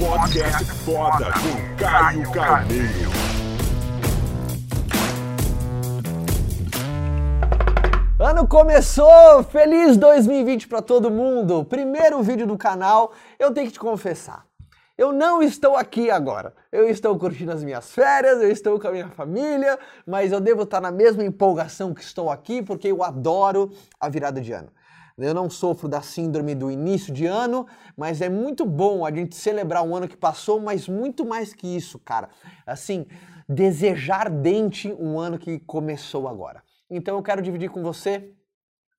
Podcast foda com Caio Carneiro. Ano começou! Feliz 2020 para todo mundo! Primeiro vídeo do canal, eu tenho que te confessar. Eu não estou aqui agora. Eu estou curtindo as minhas férias, eu estou com a minha família, mas eu devo estar na mesma empolgação que estou aqui porque eu adoro a virada de ano. Eu não sofro da síndrome do início de ano, mas é muito bom a gente celebrar um ano que passou, mas muito mais que isso, cara. Assim, desejar dente um ano que começou agora. Então eu quero dividir com você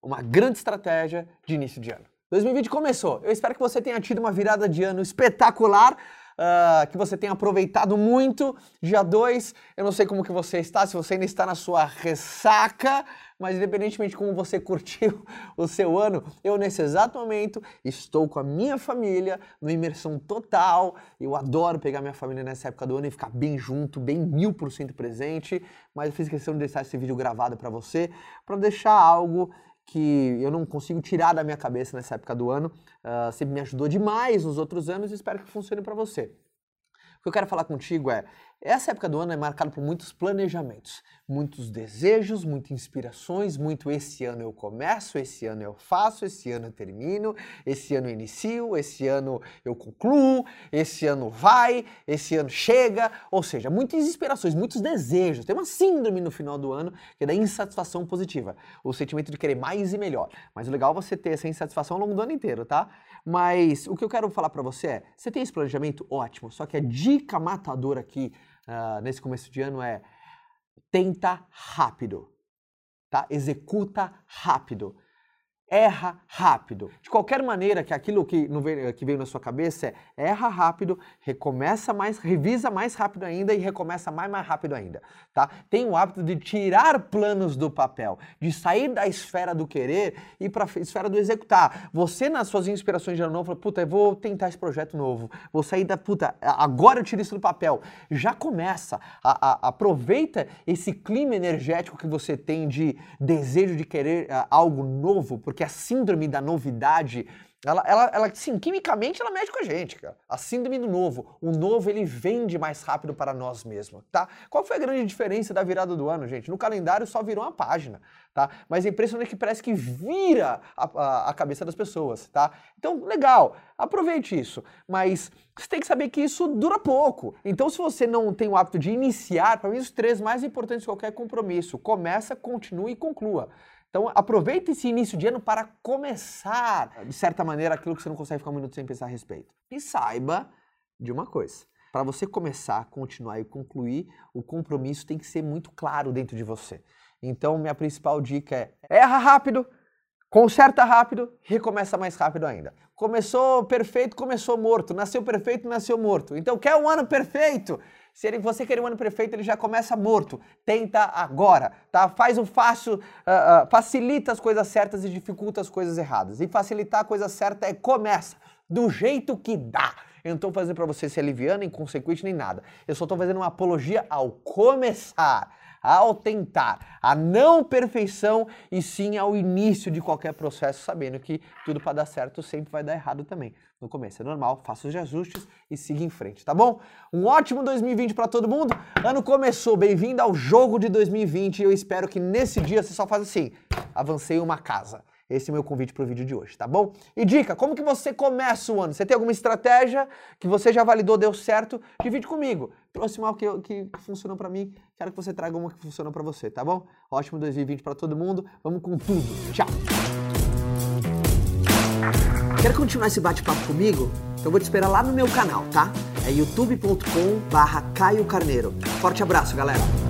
uma grande estratégia de início de ano. 2020 começou. Eu espero que você tenha tido uma virada de ano espetacular. Uh, que você tenha aproveitado muito. Dia 2, eu não sei como que você está, se você ainda está na sua ressaca, mas independentemente de como você curtiu o seu ano, eu nesse exato momento estou com a minha família numa imersão total. Eu adoro pegar minha família nessa época do ano e ficar bem junto, bem mil por cento presente, mas eu fiz questão de deixar esse vídeo gravado para você, para deixar algo que eu não consigo tirar da minha cabeça nessa época do ano. Uh, sempre me ajudou demais nos outros anos e espero que funcione para você. O que eu quero falar contigo é, essa época do ano é marcada por muitos planejamentos, muitos desejos, muitas inspirações, muito esse ano eu começo, esse ano eu faço, esse ano eu termino, esse ano eu inicio, esse ano eu concluo, esse ano vai, esse ano chega, ou seja, muitas inspirações, muitos desejos. Tem uma síndrome no final do ano que é da insatisfação positiva, o sentimento de querer mais e melhor. Mas o legal é você ter essa insatisfação ao longo do ano inteiro, tá? Mas o que eu quero falar para você é, você tem esse planejamento? Ótimo, só que a dica matadora aqui uh, nesse começo de ano é tenta rápido, tá? Executa rápido erra rápido. De qualquer maneira, que aquilo que, veio, que veio na sua cabeça é erra rápido, recomeça mais, revisa mais rápido ainda e recomeça mais, mais rápido ainda, tá? Tem o hábito de tirar planos do papel, de sair da esfera do querer e para a esfera do executar. Você, nas suas inspirações de ano novo, fala, puta, eu vou tentar esse projeto novo, vou sair da, puta, agora eu tiro isso do papel. Já começa, a, a, aproveita esse clima energético que você tem de desejo de querer uh, algo novo, porque que a síndrome da novidade, ela, ela, ela, sim, quimicamente ela mexe com a gente, cara. A síndrome do novo. O novo, ele vende mais rápido para nós mesmos, tá? Qual foi a grande diferença da virada do ano, gente? No calendário só virou uma página, tá? Mas é impressionante que parece que vira a, a, a cabeça das pessoas, tá? Então, legal, aproveite isso. Mas você tem que saber que isso dura pouco. Então, se você não tem o hábito de iniciar, para mim, os três mais importantes de qualquer compromisso. Começa, continue e conclua. Então aproveite esse início de ano para começar, de certa maneira, aquilo que você não consegue ficar um minuto sem pensar a respeito. E saiba de uma coisa. Para você começar, continuar e concluir, o compromisso tem que ser muito claro dentro de você. Então, minha principal dica é: erra rápido, conserta rápido, recomeça mais rápido ainda. Começou perfeito, começou morto. Nasceu perfeito, nasceu morto. Então, quer um ano perfeito? Se ele, você querer um ano perfeito, ele já começa morto. Tenta agora, tá? Faz o fácil, uh, uh, facilita as coisas certas e dificulta as coisas erradas. E facilitar a coisa certa é começa, do jeito que dá. Eu não estou fazendo para você ser aliviano, inconsequente nem nada. Eu só estou fazendo uma apologia ao começar ao tentar, a não perfeição e sim ao início de qualquer processo, sabendo que tudo para dar certo sempre vai dar errado também. No começo é normal, faça os ajustes e siga em frente, tá bom? Um ótimo 2020 para todo mundo. Ano começou, bem-vindo ao jogo de 2020. Eu espero que nesse dia você só faça assim: avancei uma casa. Esse é o meu convite para o vídeo de hoje, tá bom? E dica, como que você começa o ano? Você tem alguma estratégia que você já validou, deu certo? Divide comigo. Trouxe uma que, que, que funcionou para mim, quero que você traga uma que funcionou para você, tá bom? Ótimo 2020 para todo mundo. Vamos com tudo. Tchau. Quer continuar esse bate-papo comigo? Então vou te esperar lá no meu canal, tá? É youtube.com/caio Carneiro. Forte abraço, galera.